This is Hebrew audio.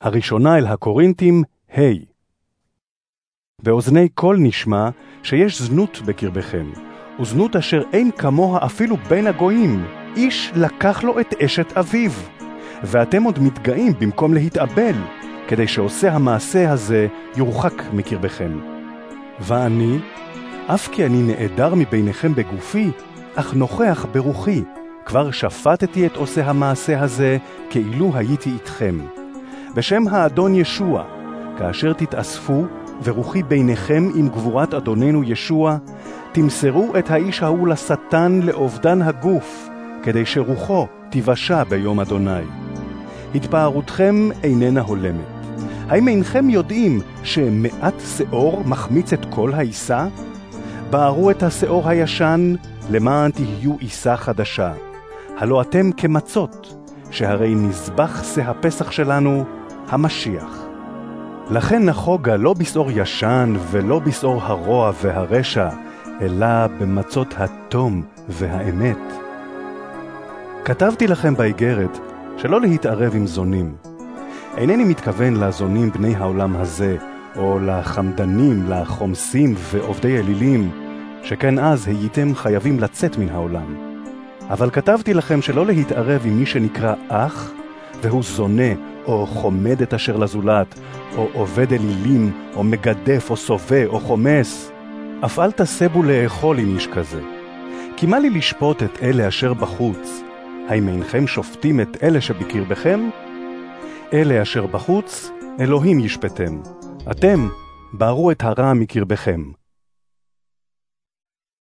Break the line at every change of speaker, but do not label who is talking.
הראשונה אל הקורינתים, ה' hey. באוזני כל נשמע שיש זנות בקרבכם, וזנות אשר אין כמוה אפילו בין הגויים, איש לקח לו את אשת אביו. ואתם עוד מתגאים במקום להתאבל, כדי שעושה המעשה הזה יורחק מקרבכם. ואני, אף כי אני נעדר מביניכם בגופי, אך נוכח ברוחי, כבר שפטתי את עושה המעשה הזה, כאילו הייתי איתכם. בשם האדון ישוע, כאשר תתאספו, ורוחי ביניכם עם גבורת אדוננו ישוע, תמסרו את האיש ההוא לשטן לאובדן הגוף, כדי שרוחו תיוושע ביום אדוני. התפארותכם איננה הולמת. האם אינכם יודעים שמעט שאור מחמיץ את כל העיסה? בערו את השאור הישן, למען תהיו עיסה חדשה. הלא אתם כמצות, שהרי נזבח שא הפסח שלנו, המשיח. לכן נחוגה לא בשעור ישן ולא בשעור הרוע והרשע, אלא במצות התום והאמת. כתבתי לכם באיגרת שלא להתערב עם זונים. אינני מתכוון לזונים בני העולם הזה, או לחמדנים, לחומסים ועובדי אלילים, שכן אז הייתם חייבים לצאת מן העולם. אבל כתבתי לכם שלא להתערב עם מי שנקרא אח, והוא זונה, או חומד את אשר לזולת, או עובד אלילים, או מגדף, או סובה, או חומס. אף אל תסבו לאכול עם איש כזה. כי מה לי לשפוט את אלה אשר בחוץ? האם אינכם שופטים את אלה שבקרבכם? אלה אשר בחוץ, אלוהים ישפטם. אתם, בערו את הרע מקרבכם.